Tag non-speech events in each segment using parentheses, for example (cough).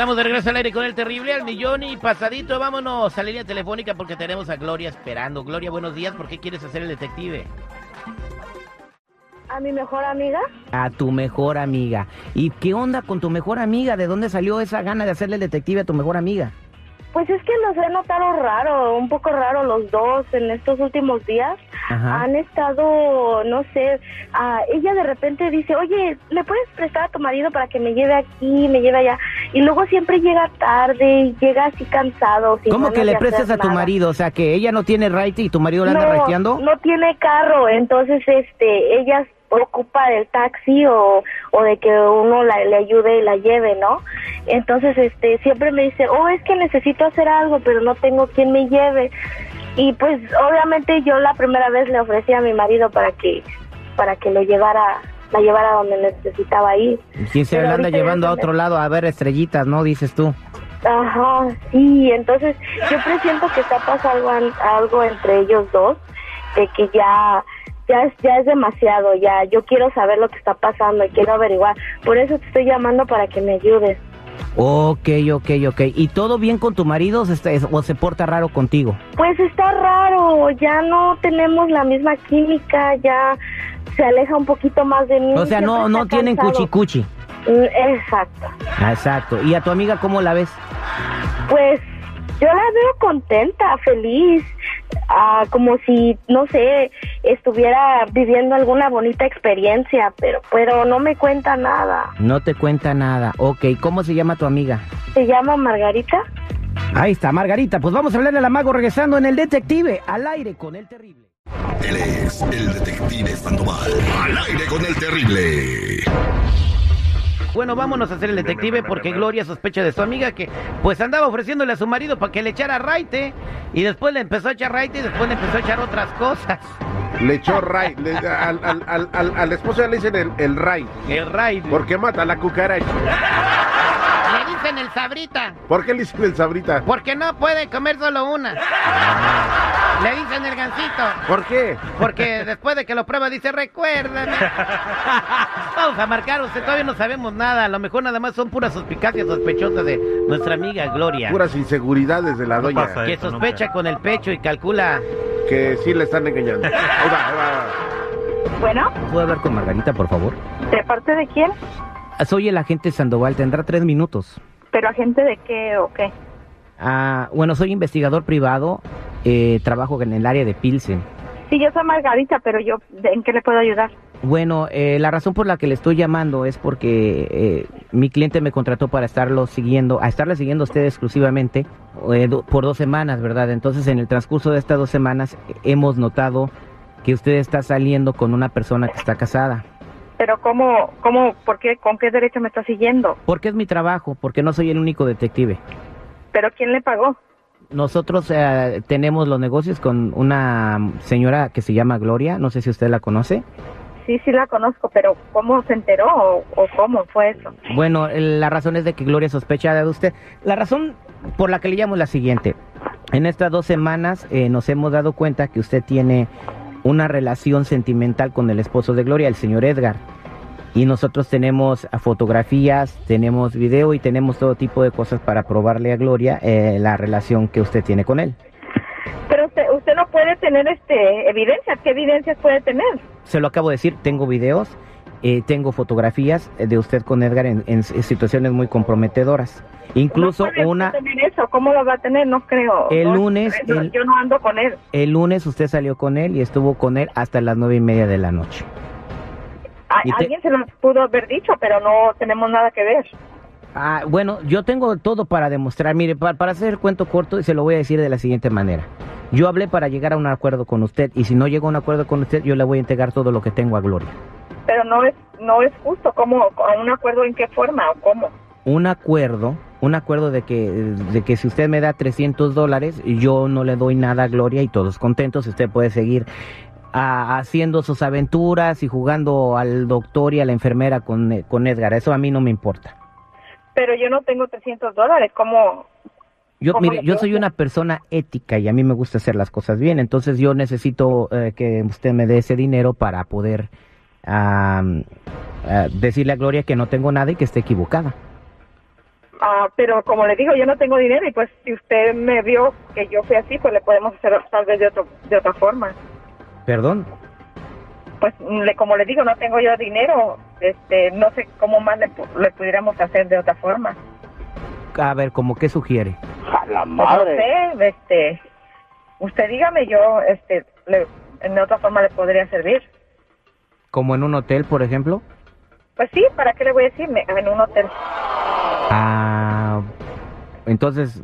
Estamos de regreso al aire con el terrible al millón y pasadito. Vámonos a la línea telefónica porque tenemos a Gloria esperando. Gloria, buenos días. ¿Por qué quieres hacer el detective? ¿A mi mejor amiga? A tu mejor amiga. ¿Y qué onda con tu mejor amiga? ¿De dónde salió esa gana de hacerle el detective a tu mejor amiga? Pues es que los he notado raro, un poco raro los dos en estos últimos días. Ajá. Han estado, no sé, ah, ella de repente dice, oye, ¿le puedes prestar a tu marido para que me lleve aquí, me lleve allá? Y luego siempre llega tarde y llega así cansado. sin ¿Cómo que le prestas a tu nada. marido? O sea, que ella no tiene raite y tu marido la anda no, raiteando. no tiene carro, entonces este, ella ocupa del taxi o, o de que uno la, le ayude y la lleve, ¿no? Entonces este, siempre me dice, oh, es que necesito hacer algo, pero no tengo quien me lleve. Y pues obviamente yo la primera vez le ofrecí a mi marido para que, para que lo llevara, la llevara donde necesitaba ir. ¿Quién se la anda llevando a otro lado a ver estrellitas, no? Dices tú. Ajá, sí, entonces yo presiento que está pasando al- algo entre ellos dos, de que ya, ya es, ya es demasiado, ya yo quiero saber lo que está pasando y quiero averiguar, por eso te estoy llamando para que me ayudes. Ok, ok, ok. ¿Y todo bien con tu marido o se, o se porta raro contigo? Pues está raro, ya no tenemos la misma química, ya se aleja un poquito más de mí. O sea, no, no tienen cansado. cuchicuchi. Mm, Exacto. Exacto. ¿Y a tu amiga cómo la ves? Pues yo la veo contenta, feliz, ah, como si, no sé, estuviera viviendo alguna bonita experiencia, pero, pero no me cuenta nada. No te cuenta nada. Ok, ¿cómo se llama tu amiga? ¿Se llama Margarita? Ahí está, Margarita. Pues vamos a hablarle al amago regresando en el detective, al aire con el terrible. Él es el detective Sandoval. Al aire con el terrible. Bueno, vámonos a hacer el detective porque Gloria sospecha de su amiga que pues andaba ofreciéndole a su marido para que le echara raite y después le empezó a echar raite y después le empezó a echar otras cosas. Le echó ray. le- al, al, al, al, al esposo ya le dicen el, el ray. El raite. Porque mata a la cucaracha. Le dicen el sabrita ¿Por qué le dicen el sabrita? porque no puede comer solo una. Le dicen el gancito ¿Por qué? porque después de que lo prueba dice recuérdame. (laughs) Vamos a marcar, usted todavía no sabemos nada. A lo mejor nada más son puras suspicacias sospechosas de nuestra amiga Gloria. Puras inseguridades de la doña. pasa que sospecha con el pecho y calcula Que sí le están engañando. (laughs) Ahí va, ahí va. Bueno, ¿Puedo hablar con Margarita, por favor? ¿de parte de quién? Soy el agente Sandoval, tendrá tres minutos. ¿Pero agente de qué o qué? Ah, bueno, soy investigador privado, eh, trabajo en el área de Pilsen. Sí, yo soy Margarita, pero yo, ¿en qué le puedo ayudar? Bueno, eh, la razón por la que le estoy llamando es porque eh, mi cliente me contrató para estarlo siguiendo, a estarle siguiendo a usted exclusivamente eh, do- por dos semanas, ¿verdad? Entonces, en el transcurso de estas dos semanas hemos notado que usted está saliendo con una persona que está casada. Pero ¿cómo, cómo, por qué, con qué derecho me está siguiendo? Porque es mi trabajo, porque no soy el único detective. ¿Pero quién le pagó? Nosotros eh, tenemos los negocios con una señora que se llama Gloria, no sé si usted la conoce. Sí, sí la conozco, pero ¿cómo se enteró o, o cómo fue eso? Bueno, la razón es de que Gloria sospecha de usted. La razón por la que le llamo es la siguiente. En estas dos semanas eh, nos hemos dado cuenta que usted tiene una relación sentimental con el esposo de Gloria, el señor Edgar. Y nosotros tenemos fotografías, tenemos video y tenemos todo tipo de cosas para probarle a Gloria eh, la relación que usted tiene con él. Pero usted, usted no puede tener este evidencias. ¿Qué evidencias puede tener? Se lo acabo de decir, tengo videos, eh, tengo fotografías de usted con Edgar en, en situaciones muy comprometedoras. Incluso no puede una... tener eso. ¿Cómo lo va a tener? No creo. El No, lunes, el- Yo no ando con él. El lunes usted salió con él y estuvo con él hasta las nueve y media de la noche. A- Y te- Alguien se lo pudo haber dicho, pero no tenemos nada que ver. Ah, bueno, yo tengo todo para demostrar. Mire, pa- para, hacer el cuento corto, se lo voy a decir de la siguiente manera. Yo hablé para llegar a un acuerdo con usted y si no llego a un acuerdo con usted, yo le voy a entregar todo lo que tengo a Gloria. Pero no es no es justo. ¿Cómo? ¿A un acuerdo en qué forma o cómo? Un acuerdo, un acuerdo de que, de que si usted me da 300 dólares, yo no le doy nada a Gloria y todos contentos, usted puede seguir ah, haciendo sus aventuras y jugando al doctor y a la enfermera con, eh, con Edgar. Eso a mí no me importa. Pero yo no tengo 300 dólares. ¿Cómo? Yo, ¿Cómo mire, yo soy una persona ética y a mí me gusta hacer las cosas bien, entonces yo necesito eh, que usted me dé ese dinero para poder ah, decirle a Gloria que no tengo nada y que esté equivocada. Ah, pero como le digo, yo no tengo dinero y pues si usted me vio que yo fui así, pues le podemos hacer tal vez de, otro, de otra forma. Perdón. Pues como le digo, no tengo yo dinero, este, no sé cómo más le, pu- le pudiéramos hacer de otra forma. A ver, ¿cómo qué sugiere? A la Pues no madre. sé, este, usted dígame, yo, este, le, de otra forma le podría servir. ¿Como en un hotel, por ejemplo? Pues sí, ¿para qué le voy a decir? En un hotel. Ah, entonces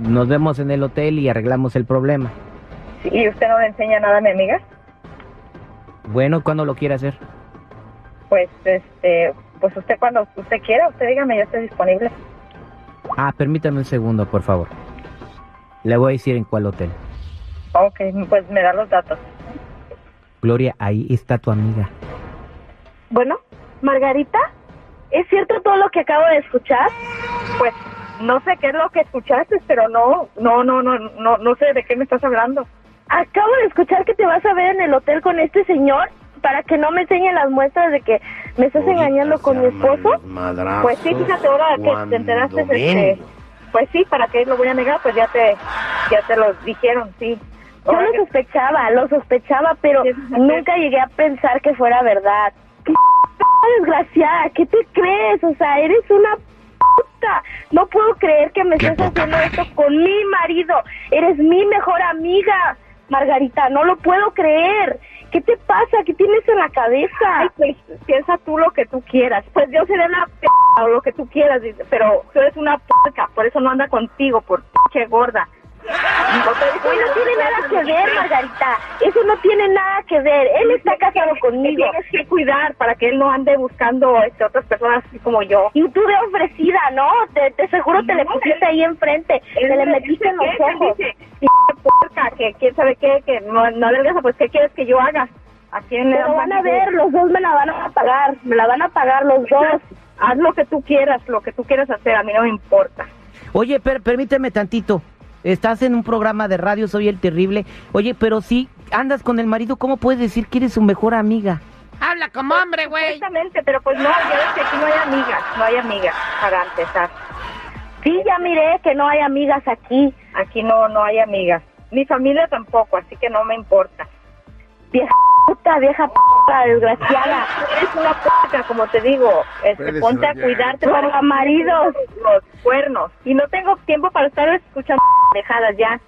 nos vemos en el hotel y arreglamos el problema. ¿Y usted no le enseña nada a mi amiga? Bueno, ¿cuándo lo quiere hacer? Pues, este, pues usted cuando usted quiera, usted dígame, yo estoy disponible. Ah, permítame un segundo, por favor. Le voy a decir en cuál hotel. Ok, pues me da los datos. Gloria, ahí está tu amiga. Bueno, Margarita, ¿es cierto todo lo que acabo de escuchar? Pues no sé qué es lo que escuchaste, pero no, no, no, no, no, no sé de qué me estás hablando. Acabo de escuchar que te vas a ver en el hotel con este señor para que no me enseñen las muestras de que me estás engañando con mi esposo. Pues sí, fíjate ahora que te enteraste, este, pues sí, ¿para qué lo voy a negar? Pues ya te, ya te lo dijeron, sí. Yo Ahora lo que- sospechaba, lo sospechaba, pero Sí, nunca llegué a pensar que fuera verdad. ¿Qué desgraciada? ¿Qué te crees? O sea, eres una puta. No puedo creer que me estés haciendo madre. esto con mi marido. Eres mi mejor amiga, Margarita. No lo puedo creer. ¿Qué te pasa? ¿Qué tienes en la cabeza? Ay, pues piensa tú lo que tú quieras. Pues yo seré una p o lo que tú quieras, pero tú eres una p por eso no anda contigo, por p gorda. Eso no tiene nada que ver, Margarita. Eso no tiene nada que ver. Él está casado conmigo. tienes que cuidar para que él no ande buscando este, otras personas así como yo. Y tú de ofrecida, ¿no? Te, te seguro te le pusiste ahí enfrente. Él Te le me metiste en los ojos. dice, "P puerca, que quién sabe qué, que no, no adelgaza, pues ¿qué quieres que yo haga? ¿A quién le van a ver, los dos me la van a pagar. Me la van a pagar los dos. Haz lo que tú quieras, lo que tú quieras hacer, a mí no me importa. Oye, per- permíteme tantito. Estás en un programa de radio, soy el terrible. Oye, pero si andas con el marido, ¿cómo puedes decir que eres su mejor amiga? Habla como hombre, güey. Exactamente, pero pues no, ya ves que aquí no hay amigas, no hay amigas para empezar. Sí, ya miré que no hay amigas aquí. Aquí no, no hay amigas. Mi familia tampoco, así que no me importa. Vieja puta, vieja puta, desgraciada. Eres una puta, como te digo. Este, Puedes ponte a cuidarte Por para maridos. los cuernos. Y no tengo tiempo para estar escuchando dejadas ya.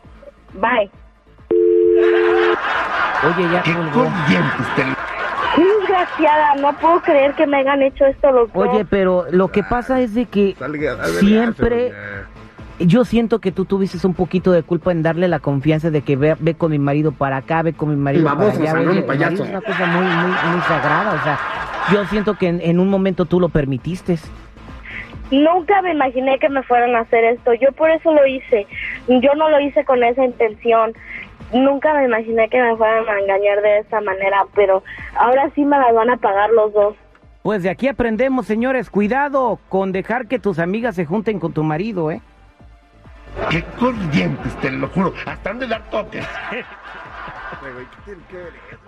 Bye. Oye, ya Qué desgraciada, no puedo creer que me hayan hecho esto los dos. Oye, pero lo que pasa es de que Salga, siempre. Yo siento que tú tuviste un poquito de culpa en darle la confianza de que ve, ve con mi marido para acá, ve con mi marido Vamos, para allá. El payaso. es una cosa muy, muy, muy sagrada. O sea, yo siento que en, en un momento tú lo permitiste. Nunca me imaginé que me fueran a hacer esto. Yo por eso lo hice. Yo no lo hice con esa intención. Nunca me imaginé que me fueran a engañar de esta manera, pero ahora sí me las van a pagar los dos. Pues de aquí aprendemos, señores, cuidado con dejar que tus amigas se junten con tu marido, ¿eh? Qué corrientes, te lo juro. Hasta han de dar toques. ¿qué tiene que ver eso?